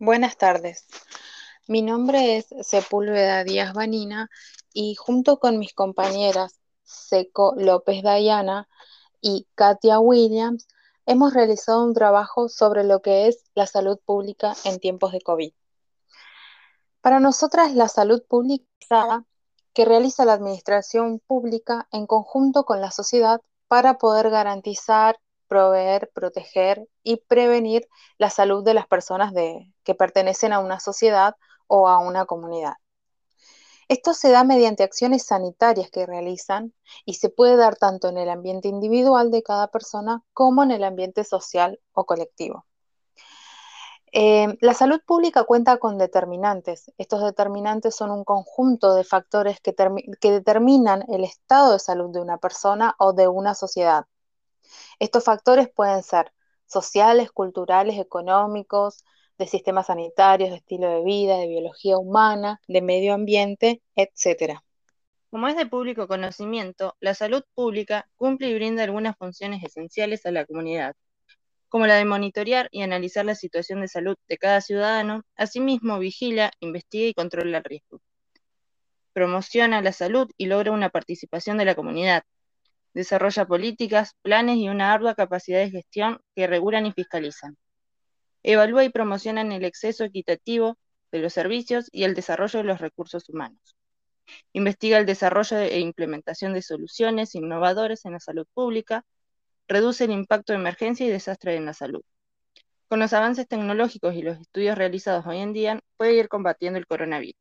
Buenas tardes. Mi nombre es Sepúlveda Díaz Vanina y junto con mis compañeras Seco López Dayana y Katia Williams hemos realizado un trabajo sobre lo que es la salud pública en tiempos de COVID. Para nosotras, la salud pública que realiza la administración pública en conjunto con la sociedad para poder garantizar proveer, proteger y prevenir la salud de las personas que pertenecen a una sociedad o a una comunidad. Esto se da mediante acciones sanitarias que realizan y se puede dar tanto en el ambiente individual de cada persona como en el ambiente social o colectivo. Eh, la salud pública cuenta con determinantes. Estos determinantes son un conjunto de factores que determinan el estado de salud de una persona o de una sociedad. Estos factores pueden ser sociales, culturales, económicos, de sistemas sanitarios, de estilo de vida, de biología humana, de medio ambiente, etc. Como es de público conocimiento, la salud pública cumple y brinda algunas funciones esenciales a la comunidad, como la de monitorear y analizar la situación de salud de cada ciudadano, asimismo vigila, investiga y controla el riesgo. Promociona la salud y logra una participación de la comunidad, desarrolla políticas, planes y una ardua capacidad de gestión que regulan y fiscalizan. Evalúa y promociona el acceso equitativo de los servicios y el desarrollo de los recursos humanos. Investiga el desarrollo e implementación de soluciones innovadoras en la salud pública, reduce el impacto de emergencia y desastre en la salud. Con los avances tecnológicos y los estudios realizados hoy en día, puede ir combatiendo el coronavirus.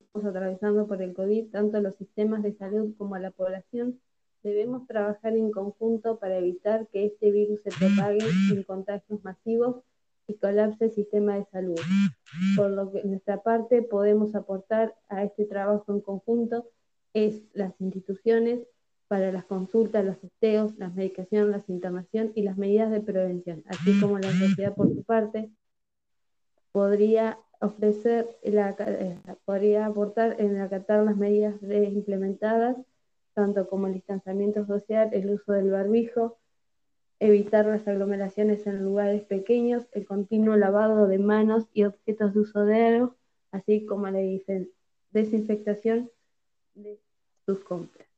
Estamos atravesando por el COVID tanto los sistemas de salud como la población Debemos trabajar en conjunto para evitar que este virus se propague en contagios masivos y colapse el sistema de salud. Por lo que nuestra parte podemos aportar a este trabajo en conjunto es las instituciones para las consultas, los testeos, las medicaciones, la internación y las medidas de prevención, así como la sociedad por su parte podría ofrecer, la, eh, podría aportar en acatar las medidas implementadas tanto como el distanciamiento social, el uso del barbijo, evitar las aglomeraciones en lugares pequeños, el continuo lavado de manos y objetos de uso diario, así como la desinfectación de sus compras.